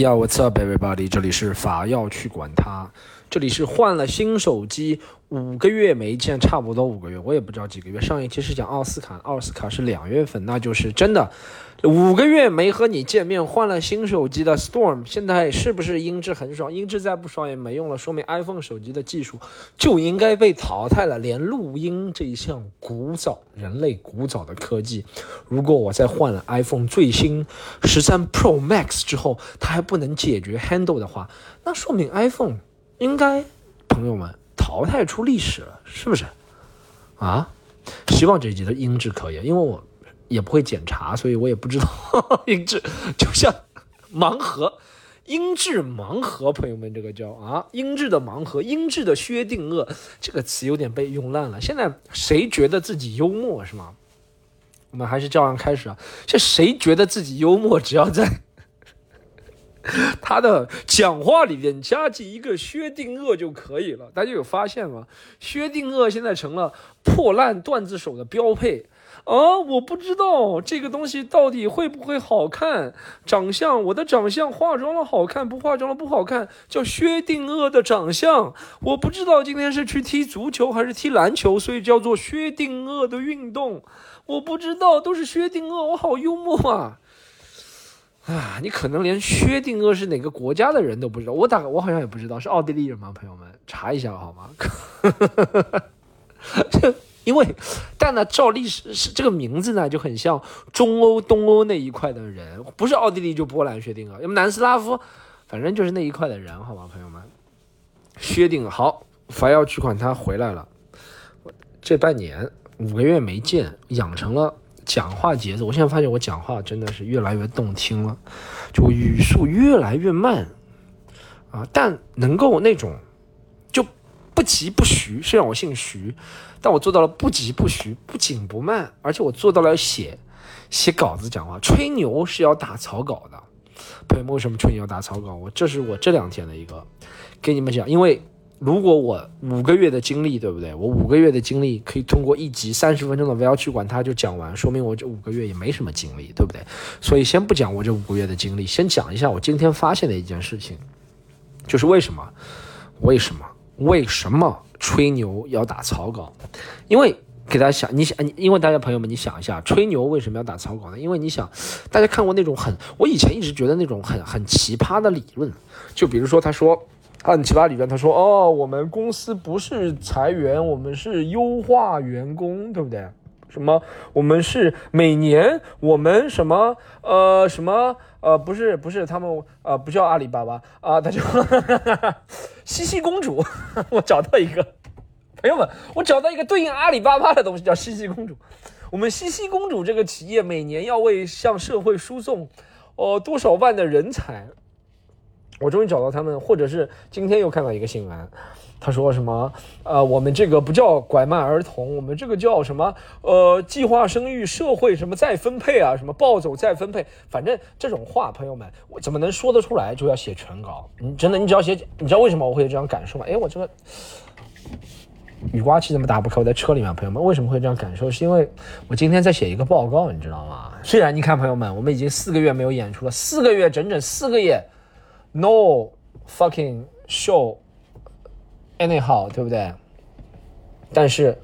Yo, what's up, everybody？这里是法要去管他，这里是换了新手机，五个月没见，差不多五个月，我也不知道几个月。上一期是讲奥斯卡，奥斯卡是两月份，那就是真的五个月没和你见面，换了新手机的 Storm，现在是不是音质很爽？音质再不爽也没用了，说明 iPhone 手机的技术就应该被淘汰了。连录音这一项古早人类古早的科技，如果我在换了 iPhone 最新十三 Pro Max 之后，它还不能解决 handle 的话，那说明 iPhone 应该朋友们淘汰出历史了，是不是？啊？希望这集的音质可以，因为我也不会检查，所以我也不知道 音质，就像盲盒。音质盲盒，朋友们，这个叫啊，音质的盲盒，音质的薛定谔，这个词有点被用烂了。现在谁觉得自己幽默是吗？我们还是照样开始啊。这谁觉得自己幽默，只要在 他的讲话里面加进一个薛定谔就可以了。大家有发现吗？薛定谔现在成了破烂段子手的标配。啊，我不知道这个东西到底会不会好看。长相，我的长相化妆了好看，不化妆了不好看，叫薛定谔的长相。我不知道今天是去踢足球还是踢篮球，所以叫做薛定谔的运动。我不知道，都是薛定谔，我好幽默啊！啊，你可能连薛定谔是哪个国家的人都不知道。我大概我好像也不知道，是奥地利人吗？朋友们，查一下好吗？因为，但呢，照历史是这个名字呢，就很像中欧、东欧那一块的人，不是奥地利就波兰薛定谔，要么南斯拉夫，反正就是那一块的人，好吧，朋友们。薛定谔好，法要取款他回来了，这半年五个月没见，养成了讲话节奏。我现在发现我讲话真的是越来越动听了，就语速越来越慢啊，但能够那种就不急不徐，虽然我姓徐。但我做到了不急不徐，不紧不慢，而且我做到了写写稿子讲话。吹牛是要打草稿的，朋友们，为什么吹牛要打草稿？我这是我这两天的一个给你们讲，因为如果我五个月的经历，对不对？我五个月的经历可以通过一集三十分钟的 V L 去管它就讲完，说明我这五个月也没什么经历，对不对？所以先不讲我这五个月的经历，先讲一下我今天发现的一件事情，就是为什么？为什么？为什么？吹牛要打草稿，因为给大家想，你想，因为大家朋友们，你想一下，吹牛为什么要打草稿呢？因为你想，大家看过那种很，我以前一直觉得那种很很奇葩的理论，就比如说他说按奇葩理论，他说哦，我们公司不是裁员，我们是优化员工，对不对？什么？我们是每年我们什么呃什么呃不是不是他们呃不叫阿里巴巴啊，他叫 西西公主。我找到一个朋友们，我找到一个对应阿里巴巴的东西，叫西西公主。我们西西公主这个企业每年要为向社会输送哦多少万的人才。我终于找到他们，或者是今天又看到一个新闻。他说什么？呃，我们这个不叫拐卖儿童，我们这个叫什么？呃，计划生育、社会什么再分配啊？什么暴走再分配？反正这种话，朋友们，我怎么能说得出来？就要写全稿。你真的，你只要写，你知道为什么我会有这样感受吗？哎，我这个雨刮器怎么打不开？我在车里面，朋友们，为什么会这样感受？是因为我今天在写一个报告，你知道吗？虽然你看，朋友们，我们已经四个月没有演出了，四个月，整整四个月，no fucking show。anyhow，对不对？但是，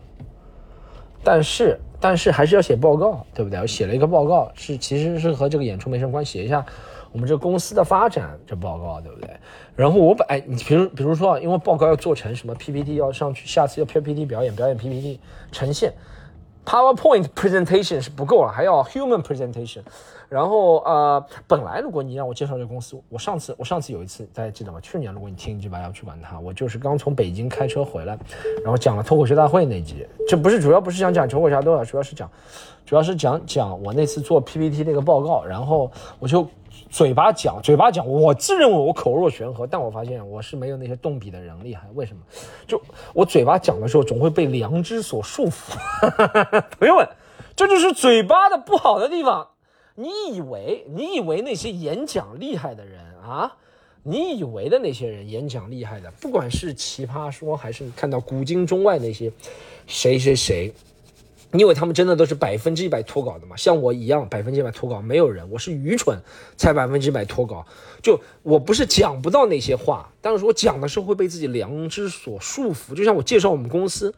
但是，但是还是要写报告，对不对？我写了一个报告，是其实是和这个演出没什么关系，写一下我们这公司的发展这报告，对不对？然后我把哎，你比如比如说啊，因为报告要做成什么 PPT 要上去，下次要 PPT 表演，表演 PPT 呈现。PowerPoint presentation 是不够了，还要 human presentation。然后呃，本来如果你让我介绍这个公司，我上次我上次有一次大家记得吗？去年如果你听一集吧，要去管它，我就是刚从北京开车回来，然后讲了脱口秀大会那集。这不是主要不是想讲脱口秀大会，主要是讲，主要是讲讲我那次做 PPT 那个报告，然后我就。嘴巴讲，嘴巴讲，我自认为我口若悬河，但我发现我是没有那些动笔的人厉害。为什么？就我嘴巴讲的时候，总会被良知所束缚。朋友们，这就是嘴巴的不好的地方。你以为你以为那些演讲厉害的人啊，你以为的那些人演讲厉害的，不管是奇葩说还是看到古今中外那些谁谁谁，你以为他们真的都是百分之一百脱稿的吗？像我一样百分之一百脱稿，没有人，我是愚蠢才百分之一百脱稿。就我不是讲不到那些话，但是我讲的时候会被自己良知所束缚。就像我介绍我们公司，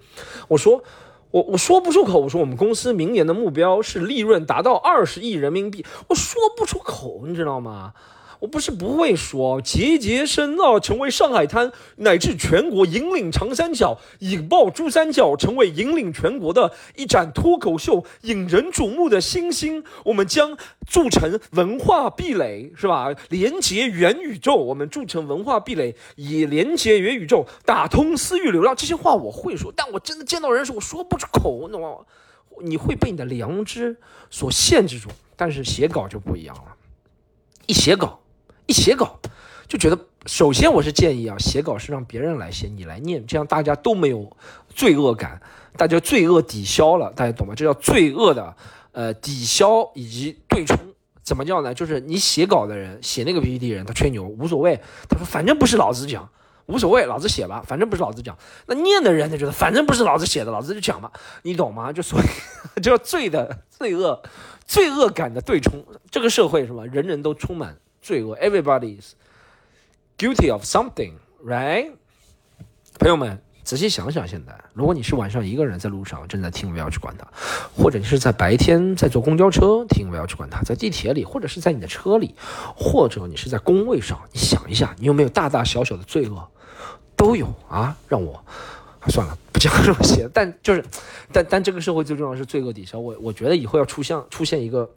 我说我我说不出口，我说我们公司明年的目标是利润达到二十亿人民币，我说不出口，你知道吗？我不是不会说，节节深奥，成为上海滩乃至全国引领长三角、引爆珠三角，成为引领全国的一盏脱口秀引人瞩目的星星。我们将铸成文化壁垒，是吧？连接元宇宙，我们铸成文化壁垒，以连接元宇宙，打通私域流量。这些话我会说，但我真的见到人时，我说不出口，你知道吗？你会被你的良知所限制住。但是写稿就不一样了，一写稿。一写稿，就觉得首先我是建议啊，写稿是让别人来写，你来念，这样大家都没有罪恶感，大家罪恶抵消了，大家懂吗？这叫罪恶的呃抵消以及对冲，怎么叫呢？就是你写稿的人写那个 PPT 人，他吹牛无所谓，他说反正不是老子讲，无所谓，老子写吧，反正不是老子讲。那念的人他觉得反正不是老子写的，老子就讲吧，你懂吗？就所以 叫罪的罪恶，罪恶感的对冲，这个社会是吧？人人都充满。罪恶，everybody is guilty of something, right？朋友们，仔细想想，现在如果你是晚上一个人在路上正在听，不要去管他；或者你是在白天在坐公交车听，不要去管他；在地铁里，或者是在你的车里，或者你是在工位上，你想一下，你有没有大大小小的罪恶？都有啊！让我算了，不讲这么些。但就是，但但这个社会最重要是罪恶抵消。我我觉得以后要出现出现一个，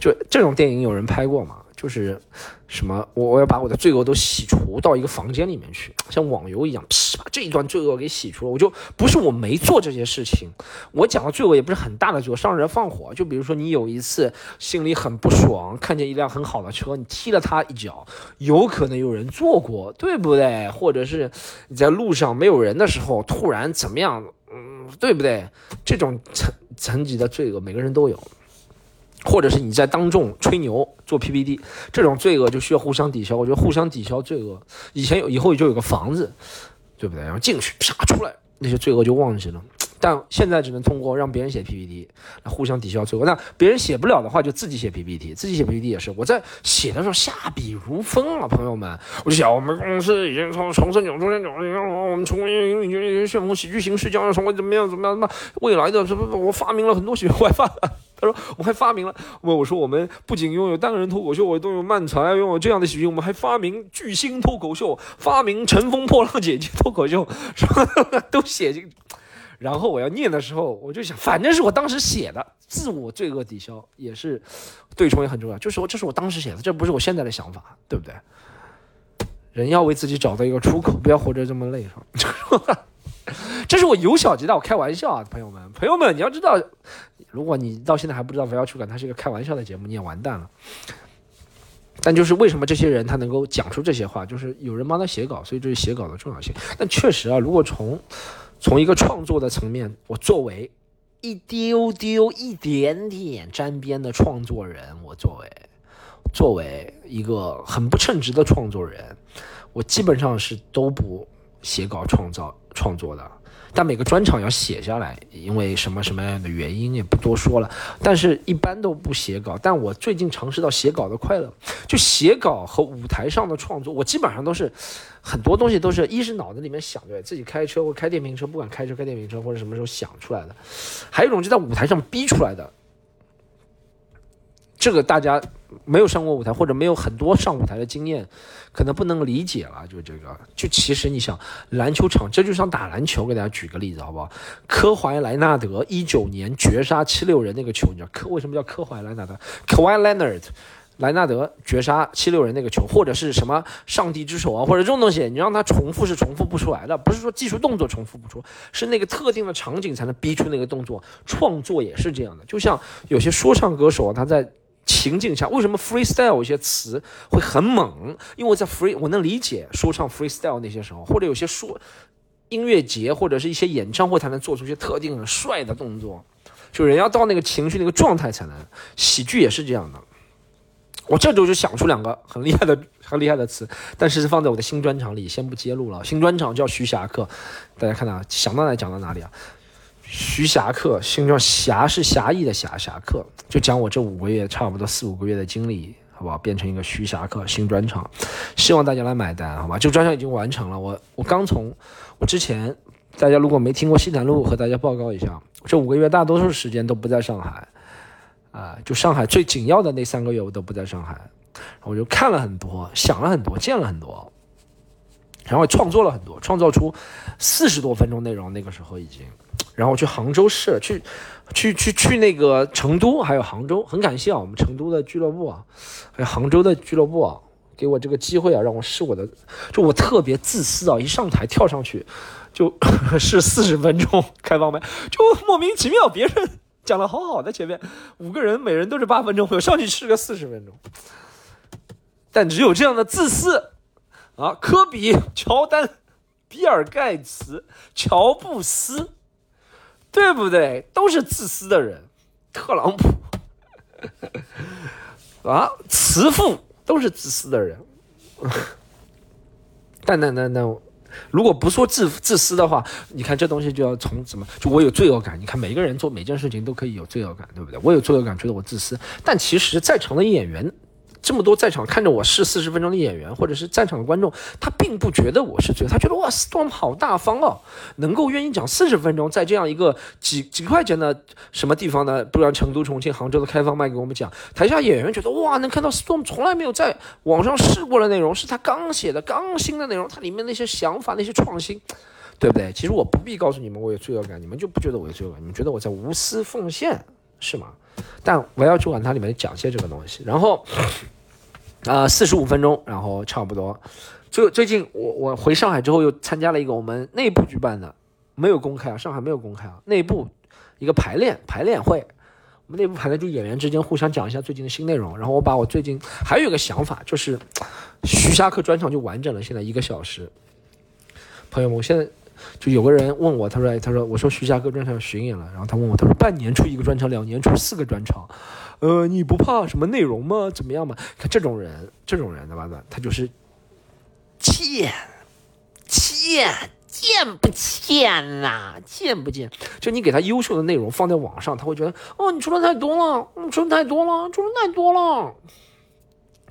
就这种电影有人拍过吗？就是什么，我我要把我的罪恶都洗除到一个房间里面去，像网游一样，噼把这一段罪恶给洗除了。我就不是我没做这些事情，我讲的罪恶也不是很大的罪恶，伤人放火。就比如说你有一次心里很不爽，看见一辆很好的车，你踢了他一脚，有可能有人坐过，对不对？或者是你在路上没有人的时候，突然怎么样，嗯，对不对？这种层层级的罪恶，每个人都有。或者是你在当众吹牛做 PPT，这种罪恶就需要互相抵消。我觉得互相抵消罪恶，以前有，以后就有个房子，对不对？然后进去啪出来，那些罪恶就忘记了。但现在只能通过让别人写 PPT 来互相抵消罪恶。那别人写不了的话，就自己写 PPT，自己写 PPT 也是。我在写的时候下笔如风啊，朋友们，我就想我们公司已经从重生九中间九，我们从旋风喜剧形式将要成为怎么样怎么样？那未来的什么？我发明了很多喜剧，我还发。他说：“我还发明了，我我说我们不仅拥有单人脱口秀，我都有漫才，拥有这样的喜剧，我们还发明巨星脱口秀，发明乘风破浪姐姐脱口秀，什么都写进。然后我要念的时候，我就想，反正是我当时写的，自我罪恶抵消也是对冲也很重要。就是我这是我当时写的，这不是我现在的想法，对不对？人要为自己找到一个出口，不要活着这么累，是吧？” 这是我由小及大，我开玩笑啊，朋友们，朋友们，你要知道，如果你到现在还不知道《不要去管》它是一个开玩笑的节目，你也完蛋了。但就是为什么这些人他能够讲出这些话，就是有人帮他写稿，所以这是写稿的重要性。但确实啊，如果从从一个创作的层面，我作为一丢丢、一点点沾边的创作人，我作为作为一个很不称职的创作人，我基本上是都不。写稿创造创作的，但每个专场要写下来，因为什么什么样的原因也不多说了。但是一般都不写稿，但我最近尝试到写稿的快乐，就写稿和舞台上的创作，我基本上都是很多东西都是一是脑子里面想着自己开车或开电瓶车，不管开车开电瓶车或者什么时候想出来的，还有一种就在舞台上逼出来的。这个大家没有上过舞台或者没有很多上舞台的经验，可能不能理解了。就这个，就其实你想，篮球场这就像打篮球，给大家举个例子好不好？科怀莱纳德一九年绝杀七六人那个球，你知道科为什么叫科怀莱纳德 k a w i Leonard，莱纳德绝杀七六人那个球，或者是什么上帝之手啊，或者这种东西，你让他重复是重复不出来的。不是说技术动作重复不出，是那个特定的场景才能逼出那个动作。创作也是这样的，就像有些说唱歌手啊，他在。情境下，为什么 freestyle 有些词会很猛？因为我在 free，我能理解说唱 freestyle 那些时候，或者有些说音乐节或者是一些演唱会才能做出一些特定的帅的动作，就人要到那个情绪那个状态才能。喜剧也是这样的。我这周就想出两个很厉害的、很厉害的词，但是放在我的新专场里，先不揭露了。新专场叫徐霞客，大家看到想到哪讲到哪里啊？徐霞客，新装侠是侠义的侠，侠客就讲我这五个月，差不多四五个月的经历，好不好？变成一个徐霞客新专场，希望大家来买单，好吧？这个专场已经完成了，我我刚从我之前，大家如果没听过西南路，和大家报告一下，这五个月大多数时间都不在上海，啊，就上海最紧要的那三个月我都不在上海，我就看了很多，想了很多，见了很多。然后创作了很多，创造出四十多分钟内容。那个时候已经，然后去杭州市，去去去去那个成都，还有杭州。很感谢啊，我们成都的俱乐部啊，还有杭州的俱乐部啊，给我这个机会啊，让我试我的。就我特别自私啊，一上台跳上去，就 试四十分钟开放麦，就莫名其妙，别人讲的好好的，前面五个人每人都是八分钟，我上去试个四十分钟，但只有这样的自私。啊，科比、乔丹、比尔盖茨、乔布斯，对不对？都是自私的人。特朗普，啊，慈父都是自私的人。但但但但，如果不说自自私的话，你看这东西就要从什么？就我有罪恶感。你看每个人做每件事情都可以有罪恶感，对不对？我有罪恶感，觉得我自私。但其实，在场的演员。这么多在场看着我试四十分钟的演员，或者是在场的观众，他并不觉得我是罪，他觉得哇，Storm 好大方哦，能够愿意讲四十分钟，在这样一个几几块钱的什么地方呢？不然成都、重庆、杭州的开放麦给我们讲，台下演员觉得哇，能看到 Storm 从来没有在网上试过的内容，是他刚写的、刚新的内容，它里面那些想法、那些创新，对不对？其实我不必告诉你们我有罪恶感，你们就不觉得我有罪恶感，你们觉得我在无私奉献，是吗？但我要去管它里面讲些这个东西，然后。啊，四十五分钟，然后差不多。最最近我我回上海之后又参加了一个我们内部举办的，没有公开啊，上海没有公开啊，内部一个排练排练会。我们内部排练就演员之间互相讲一下最近的新内容。然后我把我最近还有一个想法，就是徐霞客专场就完整了，现在一个小时。朋友们，我现在就有个人问我，他说，他说，我说徐霞客专场巡演了，然后他问我，他说半年出一个专场，两年出四个专场。呃，你不怕什么内容吗？怎么样嘛？看这种人，这种人，对吧？他就是贱，贱，贱不贱呐？贱不贱？就你给他优秀的内容放在网上，他会觉得哦，你出的太多了，你出的太多了，出的太多了，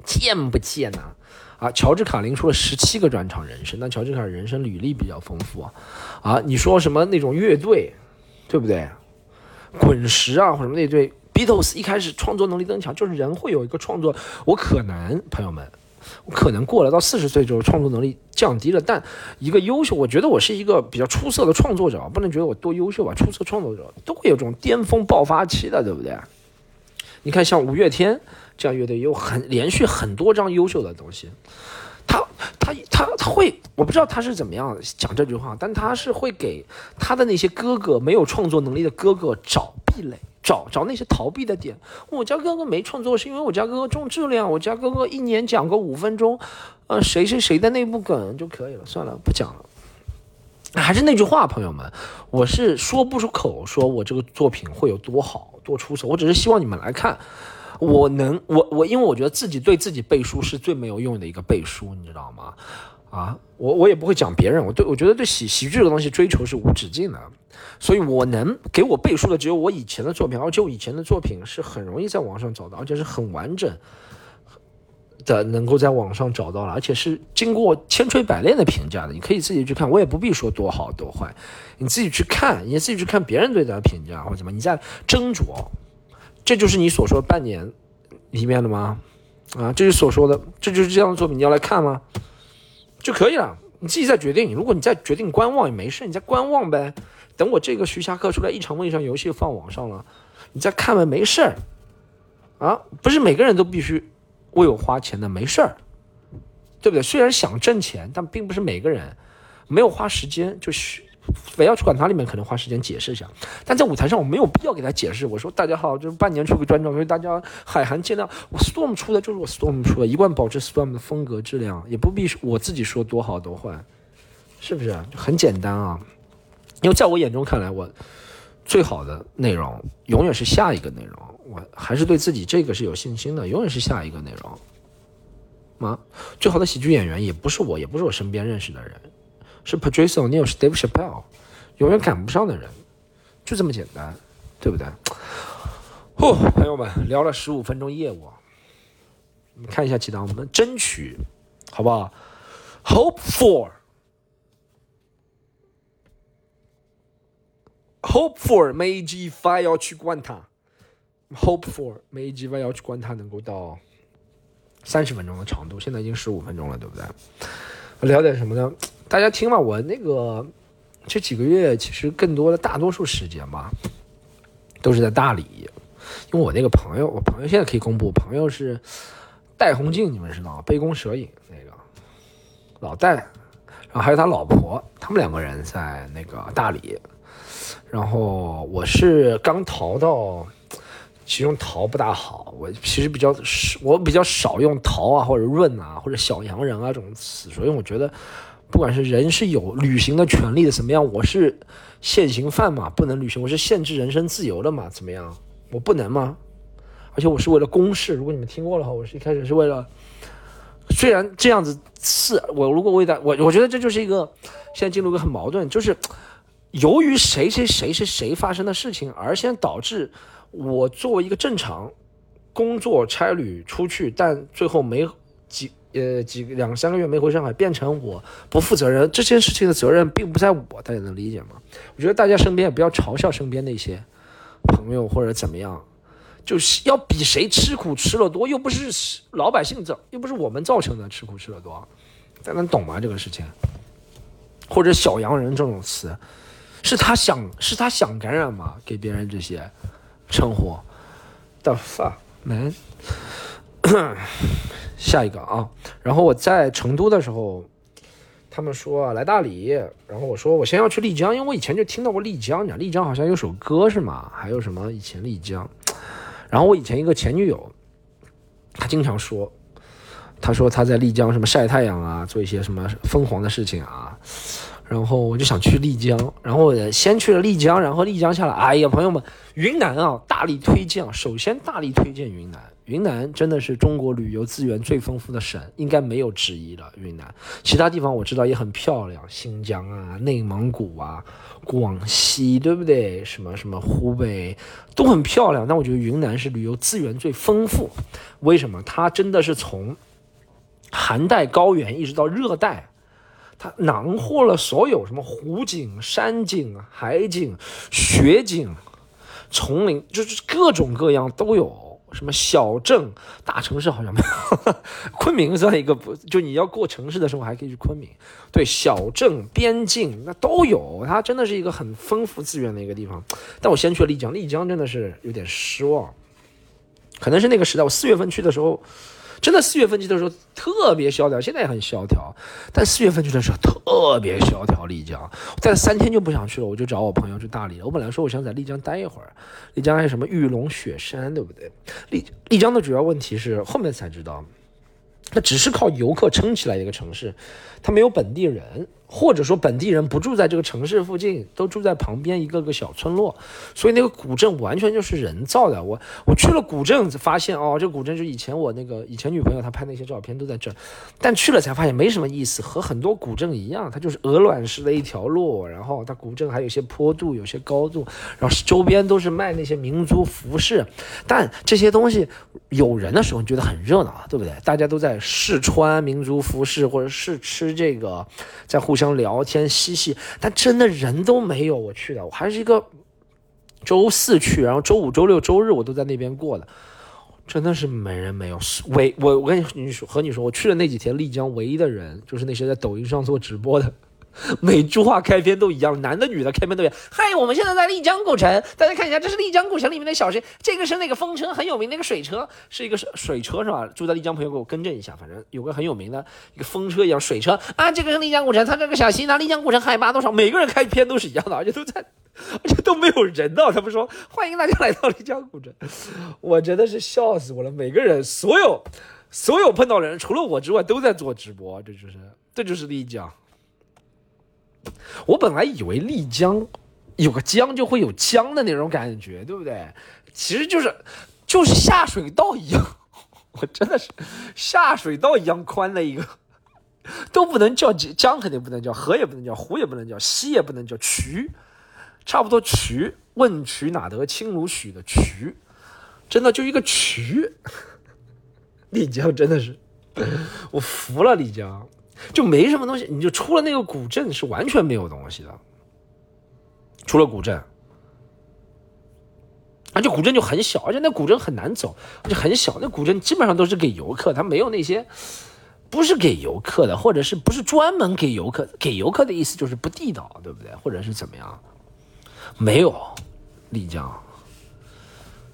贱不贱呐？啊，乔治卡林出了十七个专场人生，但乔治卡人生履历比较丰富啊。啊，你说什么那种乐队，对不对？滚石啊，或者什么那队。一开始创作能力增强，就是人会有一个创作。我可能朋友们，我可能过了到四十岁之后，创作能力降低了。但一个优秀，我觉得我是一个比较出色的创作者，不能觉得我多优秀吧？出色创作者都会有这种巅峰爆发期的，对不对？你看，像五月天这样乐队，有很连续很多张优秀的东西。他他他他会，我不知道他是怎么样讲这句话，但他是会给他的那些哥哥没有创作能力的哥哥找壁垒。找找那些逃避的点。我家哥哥没创作，是因为我家哥哥重质量。我家哥哥一年讲个五分钟，呃，谁谁谁的内部梗就可以了。算了，不讲了。还是那句话，朋友们，我是说不出口，说我这个作品会有多好多出色。我只是希望你们来看，我能，我我，因为我觉得自己对自己背书是最没有用的一个背书，你知道吗？啊，我我也不会讲别人，我对我觉得对喜喜剧这个东西追求是无止境的，所以我能给我背书的只有我以前的作品，而且我以前的作品是很容易在网上找到，而且是很完整的，能够在网上找到了，而且是经过千锤百炼的评价的，你可以自己去看，我也不必说多好多坏，你自己去看，你自己去看别人对他的评价或者怎么，你在斟酌，这就是你所说半年里面的吗？啊，这是所说的，这就是这样的作品，你要来看吗？就可以了，你自己再决定。如果你再决定观望也没事，你再观望呗。等我这个徐霞客出来一场梦一场游戏放网上了，你再看呗，没事儿。啊，不是每个人都必须为我花钱的，没事儿，对不对？虽然想挣钱，但并不是每个人没有花时间就需。非要去管它里面，可能花时间解释一下，但在舞台上我没有必要给他解释。我说大家好，就是半年出个专场，所以大家海涵见谅。我 Storm 出的就是我 Storm 出的，一贯保持 Storm 的风格质量，也不必我自己说多好多坏，是不是？很简单啊，因为在我眼中看来，我最好的内容永远是下一个内容。我还是对自己这个是有信心的，永远是下一个内容。吗？最好的喜剧演员也不是我，也不是我身边认识的人。是 Patrice O'Neill，是 Dave Chappelle，永远赶不上的人，就这么简单，对不对？哦，朋友们，聊了十五分钟业务，你们看一下其他，我们争取，好不好？Hope for，Hope for 梅吉发要去关它，Hope for 梅吉发要去关它能够到三十分钟的长度，现在已经十五分钟了，对不对？聊点什么呢？大家听吧，我那个这几个月其实更多的大多数时间吧，都是在大理，因为我那个朋友，我朋友现在可以公布，朋友是戴红镜，你们知道吗？杯弓蛇影那个老戴，然后还有他老婆，他们两个人在那个大理，然后我是刚逃到。其中桃不大好，我其实比较我比较少用桃啊或者润啊或者小洋人啊这种词，所以我觉得，不管是人是有履行的权利的，怎么样？我是现行犯嘛，不能履行，我是限制人身自由的嘛，怎么样？我不能吗？而且我是为了公事，如果你们听过的话，我是一开始是为了，虽然这样子是我如果为了我，我觉得这就是一个现在进入一个很矛盾，就是由于谁谁谁谁谁发生的事情，而先导致。我作为一个正常工作差旅出去，但最后没几呃几两三个月没回上海，变成我不负责任。这件事情的责任并不在我，大家能理解吗？我觉得大家身边也不要嘲笑身边那些朋友或者怎么样，就是要比谁吃苦吃的多，又不是老百姓造，又不是我们造成的吃苦吃的多，大家能懂吗？这个事情，或者小洋人这种词，是他想是他想感染吗？给别人这些。称呼，the fuck man，下一个啊，然后我在成都的时候，他们说来大理，然后我说我先要去丽江，因为我以前就听到过丽江，丽江好像有首歌是吗？还有什么以前丽江，然后我以前一个前女友，她经常说，她说她在丽江什么晒太阳啊，做一些什么疯狂的事情啊。然后我就想去丽江，然后我先去了丽江，然后丽江下来，哎呀，朋友们，云南啊，大力推荐啊！首先大力推荐云南，云南真的是中国旅游资源最丰富的省，应该没有之一了。云南其他地方我知道也很漂亮，新疆啊、内蒙古啊、广西，对不对？什么什么湖北都很漂亮，但我觉得云南是旅游资源最丰富。为什么？它真的是从寒带高原一直到热带。它囊括了所有什么湖景、山景、海景、雪景、丛林，就是各种各样都有。什么小镇、大城市好像没有，昆明算一个不？就你要过城市的时候，还可以去昆明。对，小镇、边境那都有，它真的是一个很丰富资源的一个地方。但我先去了丽江，丽江真的是有点失望，可能是那个时代，我四月份去的时候。真的四月份去的时候特别萧条，现在也很萧条，但四月份去的时候特别萧条。丽江，在三天就不想去了，我就找我朋友去大理了。我本来说我想在丽江待一会儿，丽江还有什么玉龙雪山，对不对？丽丽江的主要问题是后面才知道，那只是靠游客撑起来一个城市，他没有本地人。或者说本地人不住在这个城市附近，都住在旁边一个个小村落，所以那个古镇完全就是人造的。我我去了古镇，发现哦，这古镇就以前我那个以前女朋友她拍那些照片都在这，但去了才发现没什么意思，和很多古镇一样，它就是鹅卵石的一条路，然后它古镇还有些坡度，有些高度，然后周边都是卖那些民族服饰，但这些东西有人的时候你觉得很热闹，对不对？大家都在试穿民族服饰，或者试吃这个，在互相。聊天嬉戏，但真的人都没有。我去的，我还是一个周四去，然后周五、周六、周日我都在那边过的，真的是没人没有。唯我我跟你说和你说，我去的那几天，丽江唯一的人就是那些在抖音上做直播的。每句话开篇都一样，男的女的开篇都一样。嗨，我们现在在丽江古城，大家看一下，这是丽江古城里面的小吃。这个是那个风车很有名那个水车，是一个水水车是吧？住在丽江朋友给我更正一下，反正有个很有名的一个风车一样水车啊。这个是丽江古城，它这个小溪呢，丽江古城海拔多少？每个人开篇都是一样的，而且都在，而且都没有人呢。他们说欢迎大家来到丽江古城，我真的是笑死我了。每个人所有所有碰到的人，除了我之外，都在做直播，这就是这就是丽江。我本来以为丽江有个江就会有江的那种感觉，对不对？其实就是就是下水道一样，我真的是下水道一样宽的一个，都不能叫江，肯定不能叫河，也不能叫湖，也不能叫溪，也不能叫渠，差不多渠问渠哪得清如许的渠，真的就一个渠。丽江真的是，我服了丽江，就没什么东西，你就出了那个古镇是完全没有东西的，除了古镇。而且古镇就很小，而且那古镇很难走，而且很小。那古镇基本上都是给游客，它没有那些不是给游客的，或者是不是专门给游客？给游客的意思就是不地道，对不对？或者是怎么样？没有丽江，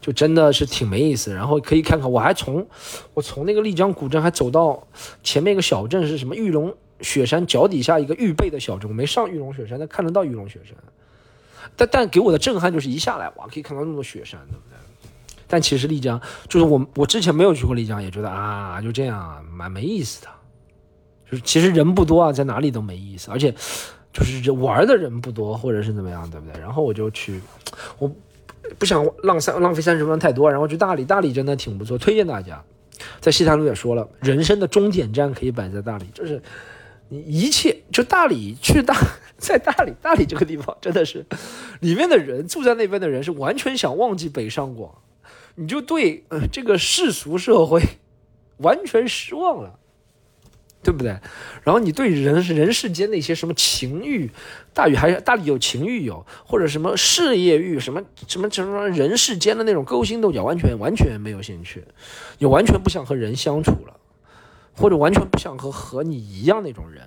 就真的是挺没意思。然后可以看看，我还从我从那个丽江古镇还走到前面一个小镇，是什么玉龙雪山脚底下一个预备的小镇，我没上玉龙雪山，但看得到玉龙雪山。但但给我的震撼就是一下来哇，可以看到那么多雪山，对不对？但其实丽江就是我我之前没有去过丽江，也觉得啊就这样蛮没意思的。就是其实人不多啊，在哪里都没意思，而且就是玩的人不多，或者是怎么样，对不对？然后我就去，我不想浪三浪费三十分太多，然后去大理，大理真的挺不错，推荐大家。在西坛路也说了，人生的终点站可以摆在大理，就是你一切就大理去大。在大理，大理这个地方真的是，里面的人住在那边的人是完全想忘记北上广，你就对呃这个世俗社会完全失望了，对不对？然后你对人人世间那些什么情欲，大理还大理有情欲有，或者什么事业欲，什么什么什么人世间的那种勾心斗角，完全完全没有兴趣，你完全不想和人相处了，或者完全不想和和你一样那种人，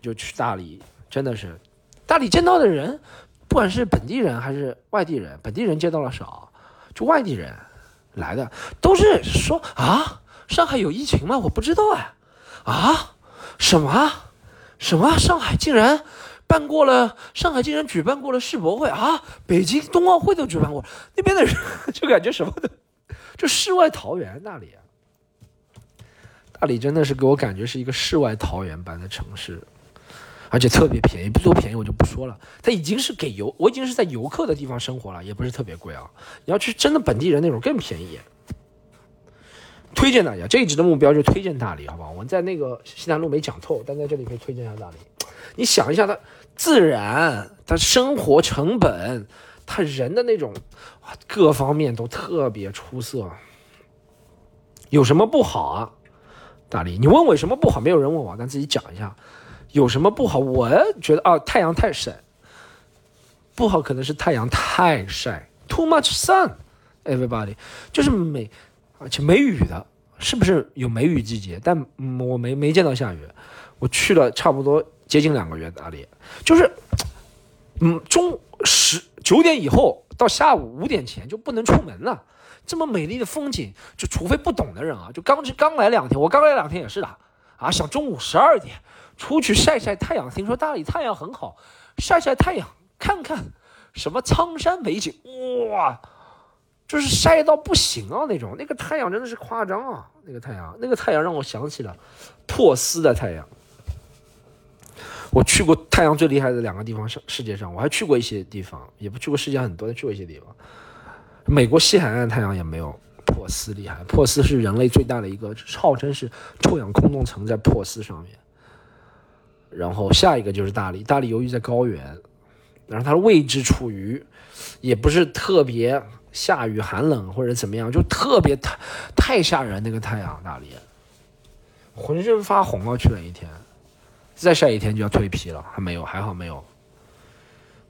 就去大理。真的是，大理见到的人，不管是本地人还是外地人，本地人见到了少，就外地人来的都是说啊，上海有疫情吗？我不知道啊，啊，什么什么？上海竟然办过了，上海竟然举办过了世博会啊，北京冬奥会都举办过，那边的人 就感觉什么的，就世外桃源。大理，大理真的是给我感觉是一个世外桃源般的城市。而且特别便宜，不多便宜我就不说了。它已经是给游，我已经是在游客的地方生活了，也不是特别贵啊。你要去真的本地人那种更便宜。推荐大家，这一集的目标就推荐大理，好不好？我们在那个西南路没讲透，但在这里可以推荐一下大理。你想一下，它自然，它生活成本，它人的那种，各方面都特别出色。有什么不好啊？大理，你问我有什么不好？没有人问我，咱自己讲一下。有什么不好？我觉得啊，太阳太晒，不好可能是太阳太晒，too much sun，everybody，就是每，而且没雨的，是不是有梅雨季节？但我没没见到下雨，我去了差不多接近两个月哪里，就是，嗯，中十九点以后到下午五点前就不能出门了，这么美丽的风景，就除非不懂的人啊，就刚刚来两天，我刚来两天也是的，啊，想中午十二点。出去晒晒太阳，听说大理太阳很好，晒晒太阳，看看什么苍山美景，哇，就是晒到不行啊那种，那个太阳真的是夸张啊，那个太阳，那个太阳让我想起了珀斯的太阳。我去过太阳最厉害的两个地方，世世界上，我还去过一些地方，也不去过世界很多，但去过一些地方。美国西海岸太阳也没有珀斯厉害，珀斯是人类最大的一个，号称是臭氧空洞层在珀斯上面。然后下一个就是大理，大理由于在高原，然后它的位置处于，也不是特别下雨寒冷或者怎么样，就特别太太吓人那个太阳，大理，浑身发红啊！去了一天，再晒一天就要蜕皮了，还没有，还好没有。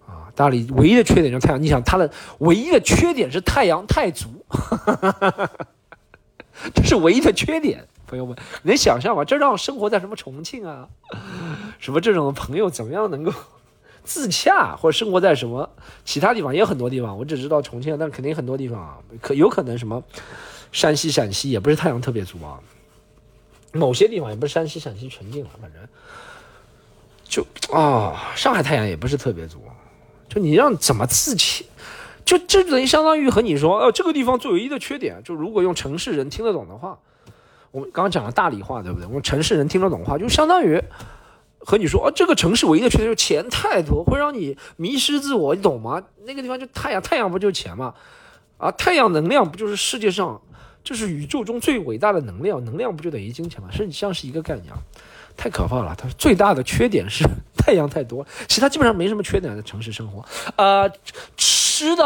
啊，大理唯一的缺点就是太阳，你想它的唯一的缺点是太阳太足，这是唯一的缺点。朋友们，能想象吗？这让生活在什么重庆啊，什么这种朋友怎么样能够自洽，或者生活在什么其他地方？也有很多地方，我只知道重庆，但肯定很多地方啊，可有可能什么山西、陕西也不是太阳特别足啊，某些地方也不是山西、陕西全境了，反正就啊，上海太阳也不是特别足，就你让怎么自洽？就这等于相当于和你说，哦，这个地方最唯一的缺点，就如果用城市人听得懂的话。我们刚刚讲了大理话，对不对？我们城市人听得懂的话，就相当于和你说，哦，这个城市唯一的缺点就是钱太多，会让你迷失自我，你懂吗？那个地方就太阳，太阳不就是钱吗？啊，太阳能量不就是世界上，就是宇宙中最伟大的能量？能量不就等于金钱吗？实际上是一个概念，太可怕了。它最大的缺点是太阳太多，其他基本上没什么缺点的城市生活。呃，吃的，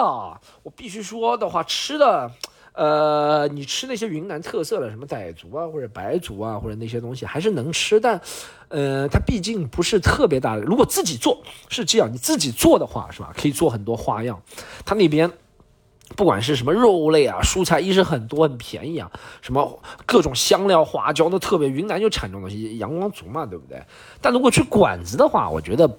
我必须说的话，吃的。呃，你吃那些云南特色的什么傣族啊，或者白族啊，或者那些东西还是能吃，但，呃，它毕竟不是特别大的。如果自己做是这样，你自己做的话是吧？可以做很多花样。他那边不管是什么肉类啊、蔬菜，一是很多很便宜啊，什么各种香料、花椒都特别。云南就产这种东西，阳光足嘛，对不对？但如果去馆子的话，我觉得。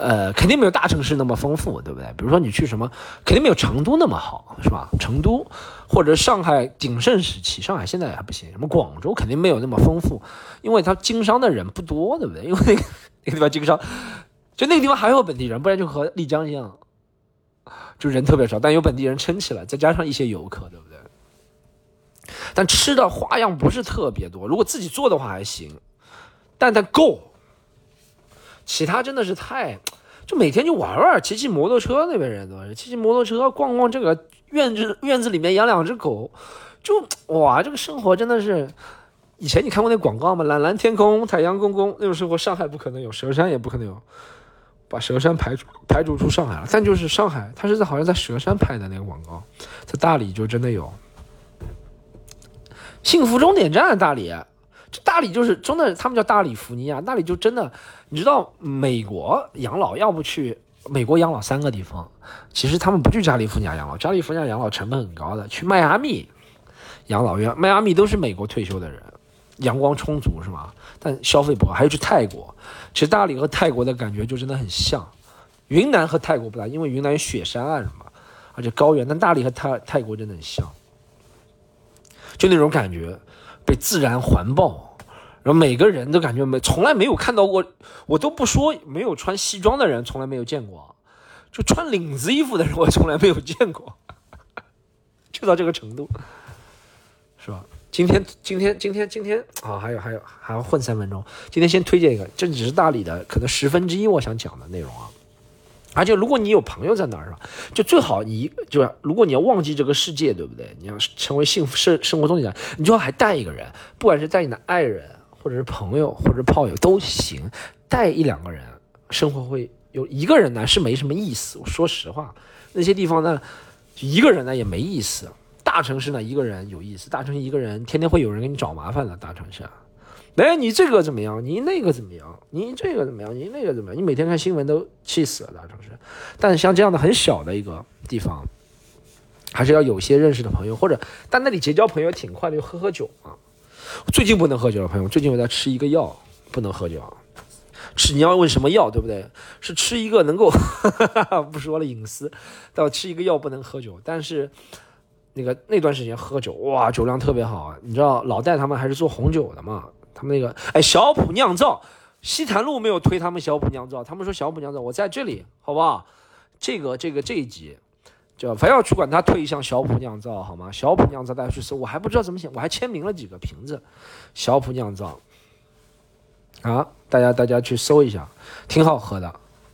呃，肯定没有大城市那么丰富，对不对？比如说你去什么，肯定没有成都那么好，是吧？成都或者上海鼎盛时期，上海现在还不行。什么广州肯定没有那么丰富，因为它经商的人不多，对不对？因为那个那个地方经商，就那个地方还有本地人，不然就和丽江一样，就人特别少，但有本地人撑起来，再加上一些游客，对不对？但吃的花样不是特别多，如果自己做的话还行，但它够。其他真的是太，就每天就玩玩，骑骑摩托车，那边人都是骑骑摩托车，逛逛这个院子，院子里面养两只狗，就哇，这个生活真的是，以前你看过那广告吗？蓝蓝天空，太阳公公，那种生活上海不可能有，佘山也不可能有，把佘山排除排除出上海了。但就是上海，他是在好像在佘山拍的那个广告，在大理就真的有，幸福终点站，大理。这大理就是真的，他们叫大理福尼亚。大理就真的，你知道美国养老要不去美国养老三个地方，其实他们不去加利福尼亚养老，加利福尼亚养老成本很高的。去迈阿密养老院，迈阿密都是美国退休的人，阳光充足是吗？但消费不高。还有去泰国，其实大理和泰国的感觉就真的很像。云南和泰国不大，因为云南有雪山啊什么，而且高原。但大理和泰泰国真的很像，就那种感觉。被自然环抱，每个人都感觉没从来没有看到过，我都不说没有穿西装的人从来没有见过，就穿领子衣服的人我从来没有见过，就到这个程度，是吧？今天今天今天今天啊，还有还有还要混三分钟，今天先推荐一个，这只是大理的可能十分之一我想讲的内容啊。而且，如果你有朋友在那儿，是吧？就最好你就是，如果你要忘记这个世界，对不对？你要成为幸福生生活中的人，你就要还带一个人，不管是带你的爱人，或者是朋友，或者炮友都行，带一两个人，生活会有一个人呢是没什么意思。我说实话，那些地方呢，一个人呢也没意思。大城市呢，一个人有意思。大城市一个人，天天会有人给你找麻烦的。大城市。哎，你这个怎么样？你那个怎么样？你这个怎么样？你那个怎么样？你每天看新闻都气死了，大城市。但像这样的很小的一个地方，还是要有些认识的朋友，或者但那里结交朋友挺快的，就喝喝酒嘛。最近不能喝酒了，朋友。最近我在吃一个药，不能喝酒。吃你要问什么药，对不对？是吃一个能够哈哈哈不说了隐私，到吃一个药不能喝酒。但是那个那段时间喝酒，哇，酒量特别好啊。你知道老戴他们还是做红酒的嘛？他们那个哎，小普酿造，西坛路没有推他们小普酿造，他们说小普酿造，我在这里，好不好？这个这个这一集，就非要去管他推向小普酿造，好吗？小普酿造大家去搜，我还不知道怎么写，我还签名了几个瓶子，小普酿造，啊，大家大家去搜一下，挺好喝的。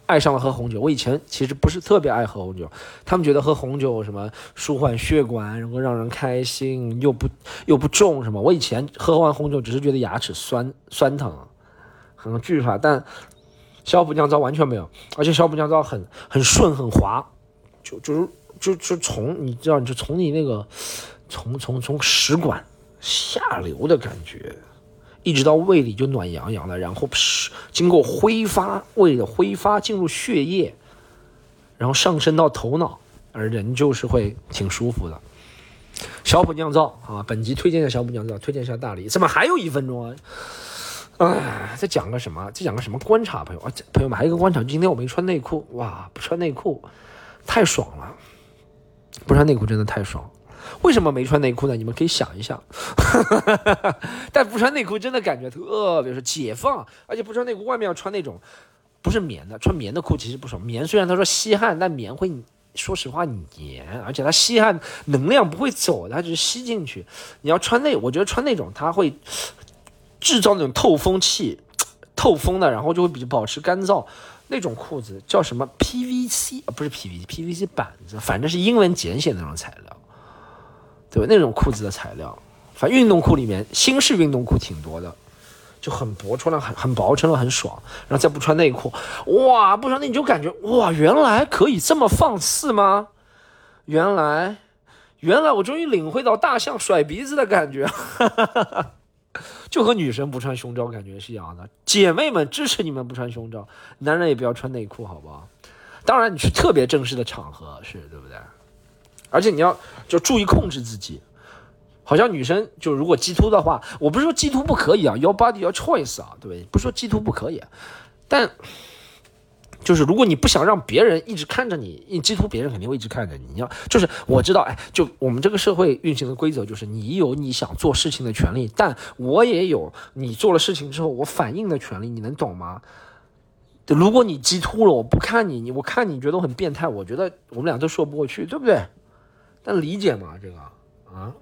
爱上了喝红酒，我以前其实不是特别爱喝红酒，他们觉得喝红酒什么舒缓血管，然后让人开心，又不又不重什么。我以前喝完红酒只是觉得牙齿酸酸疼，很惧怕。但小普酿造完全没有，而且小普酿造很很顺很滑，就就是就就从你知道，就从你那个从从从食管下流的感觉。一直到胃里就暖洋洋的，然后经过挥发，胃的挥发进入血液，然后上升到头脑，而人就是会挺舒服的。小普酿造啊，本集推荐的小普酿造，推荐一下大理。怎么还有一分钟啊？哎，在讲个什么？在讲个什么观察？朋友啊，朋友们，还有一个观察，今天我没穿内裤，哇，不穿内裤太爽了，不穿内裤真的太爽。为什么没穿内裤呢？你们可以想一想。但不穿内裤真的感觉特别是解放，而且不穿内裤外面要穿那种不是棉的，穿棉的裤其实不爽。棉虽然他说吸汗，但棉会说实话黏，而且它吸汗能量不会走，它只是吸进去。你要穿那，我觉得穿那种它会制造那种透风器，透风的，然后就会比保持干燥。那种裤子叫什么 PVC 啊？不是 PVC，PVC 板子，反正是英文简写那种材料。对吧？那种裤子的材料，反正运动裤里面，新式运动裤挺多的，就很薄，穿了很很薄，穿了很爽，然后再不穿内裤，哇，不穿内裤就感觉哇，原来可以这么放肆吗？原来，原来我终于领会到大象甩鼻子的感觉，哈哈哈哈就和女生不穿胸罩感觉是一样的。姐妹们支持你们不穿胸罩，男人也不要穿内裤，好不好？当然，你去特别正式的场合是对不对？而且你要就注意控制自己。好像女生就如果鸡突的话，我不是说鸡突不可以啊，your body your choice 啊，对不对？不是说鸡突不可以，但就是如果你不想让别人一直看着你，你鸡突别人肯定会一直看着你。你要就是我知道，哎，就我们这个社会运行的规则就是你有你想做事情的权利，但我也有你做了事情之后我反应的权利，你能懂吗？如果你激突了，我不看你，你我看你觉得我很变态，我觉得我们俩都说不过去，对不对？但理解嘛，这个啊。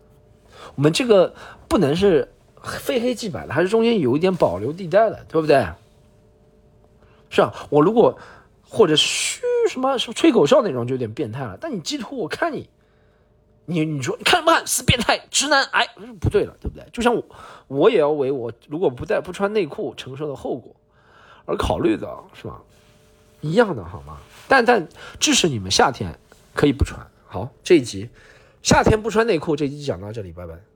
我们这个不能是非黑即白的，还是中间有一点保留地带的，对不对？是啊，我如果或者嘘什么什么吹口哨那种就有点变态了。但你鸡图，我看你，你你说你看不看死变态直男癌？不对了，对不对？就像我，我也要为我如果不带不穿内裤承受的后果而考虑的，是吧？一样的好吗？但但支持你们夏天可以不穿。好，这一集。夏天不穿内裤，这一集讲到这里，拜拜。